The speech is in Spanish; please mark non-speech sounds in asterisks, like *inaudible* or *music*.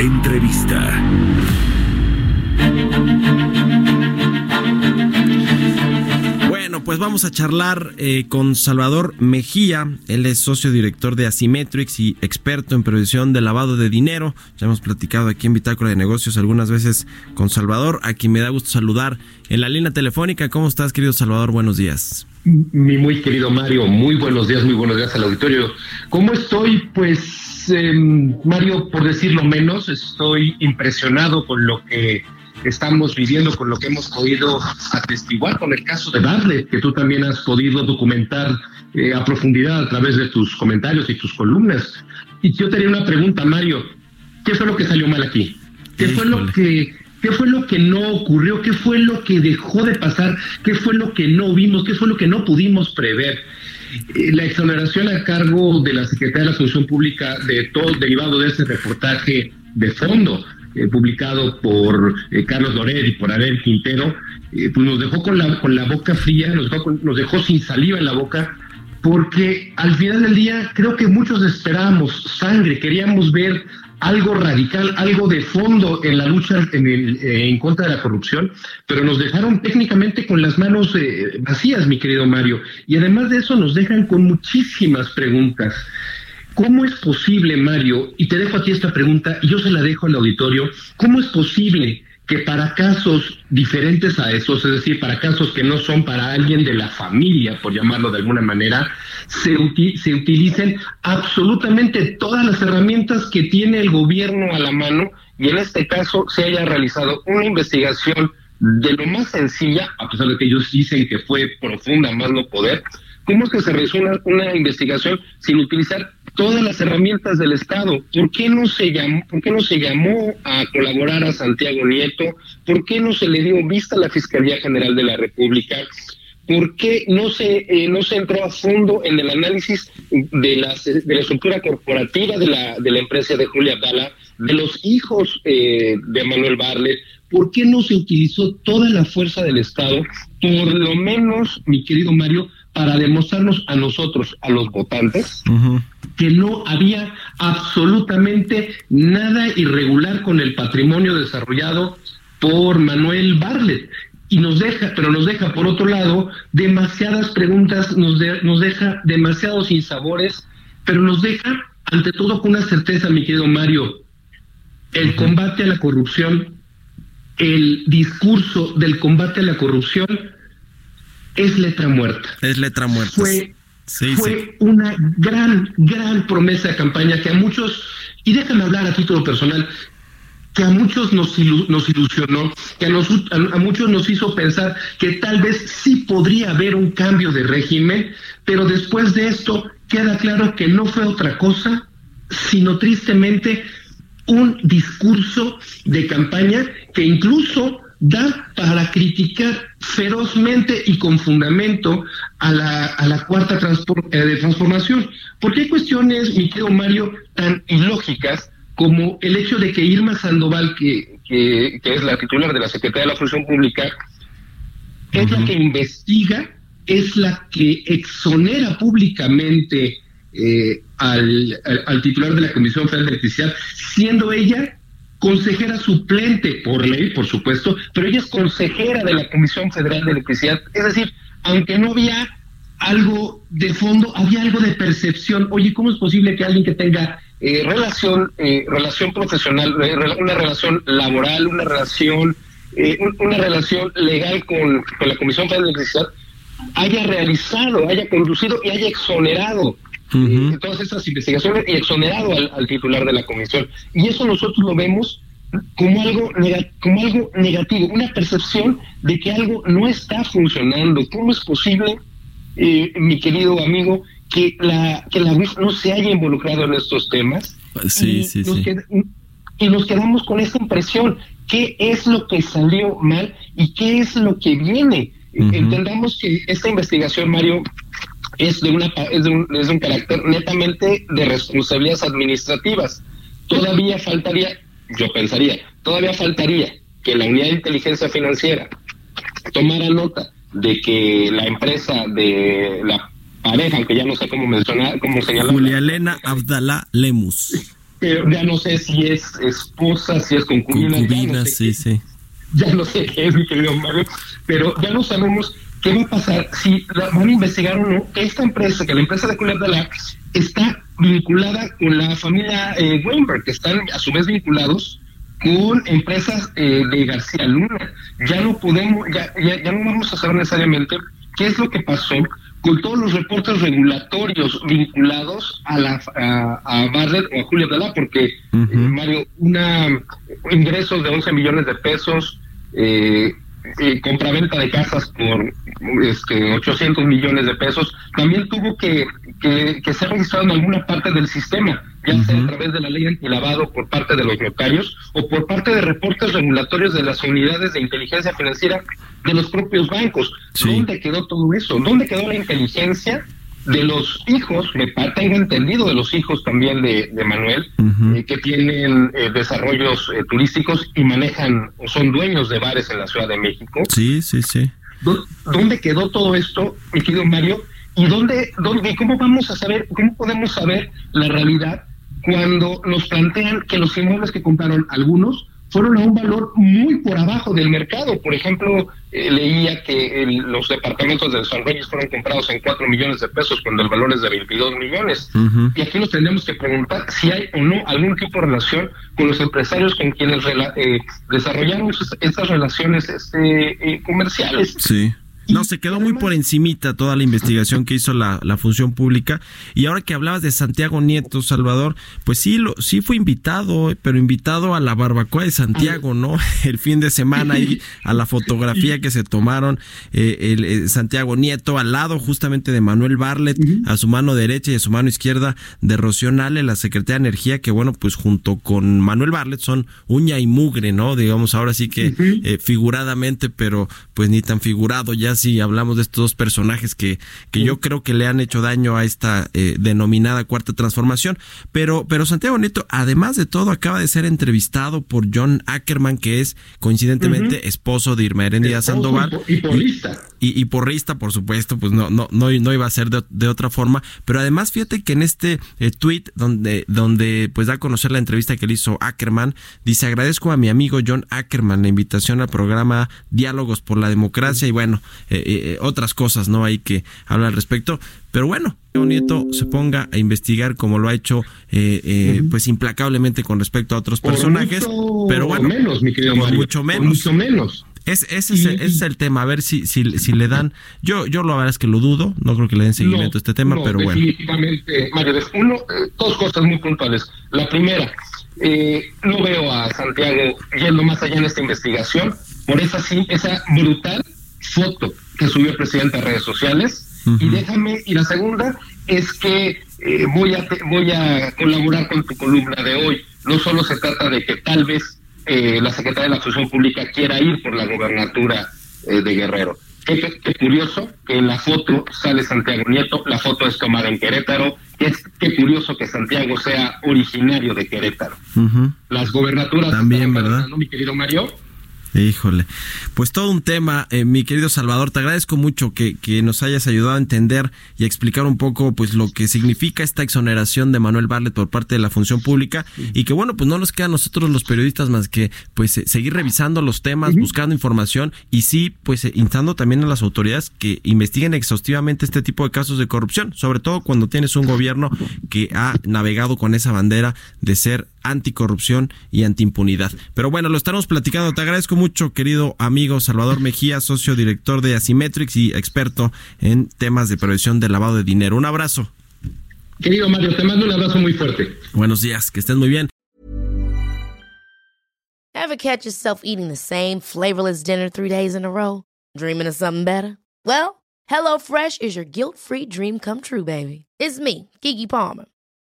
Entrevista. Bueno, pues vamos a charlar eh, con Salvador Mejía. Él es socio director de Asymmetrics y experto en previsión de lavado de dinero. Ya hemos platicado aquí en Bitácora de Negocios algunas veces con Salvador, a quien me da gusto saludar en la línea telefónica. ¿Cómo estás, querido Salvador? Buenos días. Mi muy querido Mario, muy buenos días, muy buenos días al auditorio. ¿Cómo estoy? Pues, eh, Mario, por decirlo menos, estoy impresionado con lo que estamos viviendo, con lo que hemos podido atestiguar con el caso de Barlet, que tú también has podido documentar eh, a profundidad a través de tus comentarios y tus columnas. Y yo tenía una pregunta, Mario, ¿qué fue lo que salió mal aquí? ¿Qué fue lo que ¿Qué fue lo que no ocurrió? ¿Qué fue lo que dejó de pasar? ¿Qué fue lo que no vimos? ¿Qué fue lo que no pudimos prever? Eh, la exoneración a cargo de la Secretaría de la Función Pública de todo derivado de ese reportaje de fondo eh, publicado por eh, Carlos Loret y por Abel Quintero, pues nos dejó con la, con la boca fría, nos dejó, nos dejó sin saliva en la boca, porque al final del día creo que muchos esperábamos sangre, queríamos ver algo radical, algo de fondo en la lucha en, el, eh, en contra de la corrupción, pero nos dejaron técnicamente con las manos eh, vacías, mi querido Mario. Y además de eso nos dejan con muchísimas preguntas. ¿Cómo es posible, Mario, y te dejo a ti esta pregunta, y yo se la dejo al auditorio, ¿cómo es posible que para casos diferentes a esos, es decir, para casos que no son para alguien de la familia, por llamarlo de alguna manera, se, utilicen absolutamente todas las herramientas que tiene el gobierno a la mano y en este caso se haya realizado una investigación de lo más sencilla, a pesar de que ellos dicen que fue profunda, más no poder, ¿cómo es que se realizó una investigación sin utilizar todas las herramientas del Estado. ¿Por qué no se llamó, por qué no se llamó a colaborar a Santiago Nieto? ¿Por qué no se le dio vista a la Fiscalía General de la República? ¿Por qué no se eh, no se entró a fondo en el análisis de la, de la estructura corporativa de la, de la empresa de Julia Dala, de los hijos eh, de Manuel Barlet? ¿Por qué no se utilizó toda la fuerza del Estado? Por lo menos, mi querido Mario, para demostrarnos a nosotros, a los votantes, que no había absolutamente nada irregular con el patrimonio desarrollado por Manuel Barlet. Y nos deja, pero nos deja por otro lado demasiadas preguntas, nos, nos deja demasiados insabores, pero nos deja ante todo con una certeza, mi querido Mario, el combate a la corrupción, el discurso del combate a la corrupción es letra muerta. Es letra muerta. Fue, fue una gran, gran promesa de campaña que a muchos, y déjame hablar a título personal, que a muchos nos, nos ilusionó, que a, a, muchos nos hizo pensar que tal vez sí podría haber un cambio de régimen, pero después de esto queda claro que no fue otra cosa, sino tristemente un discurso de campaña que incluso da para criticar ferozmente y con fundamento a la, a la cuarta eh, de transformación. Porque hay cuestiones, mi querido Mario, tan ilógicas como el hecho de que Irma Sandoval, que, que, es la titular de la Secretaría de la Función Pública, es la que investiga, es la que exonera públicamente eh, al, al, titular de la Comisión Federal de Electricidad, siendo ella consejera suplente por ley, por supuesto, pero ella es consejera de la Comisión Federal de Electricidad. Es decir, aunque no había algo de fondo, había algo de percepción. Oye, ¿cómo es posible que alguien que tenga eh, relación, eh, relación profesional, eh, una relación laboral, una relación, una relación legal con, con la Comisión Federal de Electricidad, haya realizado, haya conducido y haya exonerado todas estas investigaciones y exonerado al, titular de la comisión. Y eso nosotros lo vemos como algo, como algo negativo, una percepción de que algo no está funcionando. ¿Cómo es posible, eh, mi querido amigo, que la, que la UIF no se haya involucrado en estos temas. Sí, sí, sí. y nos quedamos con esa impresión. ¿Qué es lo que salió mal y qué es lo que viene? Entendamos que esta investigación, Mario, es de, una, es de, un, es de un carácter netamente de responsabilidades administrativas. Todavía faltaría, yo pensaría, todavía faltaría que la unidad de inteligencia financiera tomara nota de que la empresa de la pareja, aunque ya no sé cómo mencionar, cómo señalar. Julia Elena Abdalá Lemus. Pero ya no sé si es esposa, si es concubina. Concubina, sí, sí. Ya no sé qué es, mi querido Mario, pero ya no sabemos qué va a pasar si van a investigar o no que esta empresa, que la empresa de Julia Abdalá, está vinculada con la familia eh, Weinberg, que están a su vez vinculados con empresas eh, de García Luna. Ya no podemos, ya, ya, no vamos a saber necesariamente qué es lo que pasó con todos los reportes regulatorios vinculados a la a, Barrett o a Julia Dala, porque eh, Mario, una ingresos de 11 millones de pesos, eh, eh, compraventa de casas por este 800 millones de pesos, también tuvo que, que, ser registrado en alguna parte del sistema, ya sea a través de la ley antilavado por parte de los notarios o por parte de reportes regulatorios de las unidades de inteligencia financiera de los propios bancos. ¿Dónde quedó todo eso? ¿Dónde quedó la inteligencia? De los hijos, me tengo entendido de los hijos también de, Manuel, eh, que tienen eh, desarrollos eh, turísticos y manejan o son dueños de bares en la Ciudad de México. Sí, sí, sí. ¿Dónde quedó todo esto, mi querido Mario? ¿Y dónde, dónde, cómo vamos a saber, cómo podemos saber la realidad cuando nos plantean que los inmuebles que compraron algunos fueron a un valor muy por abajo del mercado. Por ejemplo, eh, leía que los departamentos de San Reyes fueron comprados en 4 millones de pesos cuando el valor es de 22 millones. Y aquí nos tendríamos que preguntar si hay o no algún tipo de relación con los empresarios con quienes eh, desarrollaron estas relaciones este, eh, comerciales. Sí. No, se quedó muy por encimita toda la investigación que hizo la, la, función pública. Y ahora que hablabas de Santiago Nieto, Salvador, pues sí, lo, sí fue invitado, pero invitado a la barbacoa de Santiago, ¿no? *laughs* El fin de semana ahí, a la fotografía que se tomaron eh, el, eh, Santiago Nieto al lado justamente de Manuel Barlet, a su mano derecha y a su mano izquierda de Rocío Nale, la secretaria de Energía, que bueno, pues junto con Manuel Barlet son uña y mugre, ¿no? Digamos ahora sí que eh, figuradamente, pero pues ni tan figurado ya si hablamos de estos dos personajes que, que yo creo que le han hecho daño a esta eh, denominada cuarta transformación. Pero, pero Santiago Nieto, además de todo, acaba de ser entrevistado por John Ackerman, que es coincidentemente esposo de Irma Erendida Sandoval. Y, porrista. Y, porrista, por supuesto, pues no, no, no, no iba a ser de, otra forma. Pero además, fíjate que en este eh, tweet donde, donde pues da a conocer la entrevista que le hizo Ackerman, dice agradezco a mi amigo John Ackerman la invitación al programa Diálogos por la Democracia y bueno, eh, eh, otras cosas, ¿no? Hay que hablar al respecto. Pero bueno, que Nieto se ponga a investigar como lo ha hecho, eh, pues implacablemente con respecto a otros personajes. pero bueno, menos, mi querido mucho menos. mucho menos. Es, ese, es, el tema, a ver si, si, si le dan. Yo, yo la verdad es que lo dudo, no creo que le den seguimiento a este tema, pero bueno. Definitivamente, Mario, uno, dos cosas muy puntuales. La primera, no veo a Santiago yendo más allá en esta investigación por esa, esa brutal foto que subió el presidente a redes sociales. Y déjame, y la segunda es que eh, voy, a, voy a colaborar con tu columna de hoy. No solo se trata de que tal vez eh, la Secretaría de la Función Pública quiera ir por la gobernatura eh, de Guerrero. Qué, curioso que en la foto sale Santiago Nieto, la foto es tomada en Querétaro, es qué curioso que Santiago sea originario de Querétaro. Las gobernaturas también, ¿verdad? Mi querido Mario, Híjole, pues todo un tema, eh, mi querido Salvador, te agradezco mucho que, que, nos hayas ayudado a entender y a explicar un poco pues lo que significa esta exoneración de Manuel Barlet por parte de la función pública y que bueno, pues no nos queda a nosotros los periodistas más que pues eh, seguir revisando los temas, buscando información y sí, pues eh, instando también a las autoridades que investiguen exhaustivamente este tipo de casos de corrupción, sobre todo cuando tienes un gobierno que ha navegado con esa bandera de ser anticorrupción y antiimpunidad. Pero bueno, lo estamos platicando. Te agradezco mucho, querido amigo Salvador Mejía, socio director de Asimetrix y experto en temas de prevención de lavado de dinero. Un abrazo. Querido Mario, te mando un abrazo muy fuerte. Buenos días, que estés muy bien. Ever catch yourself eating the same flavorless dinner three days in a row? Dreaming of something better? Well, HelloFresh is your guilt-free dream come true, baby. It's me, Kiki Palmer.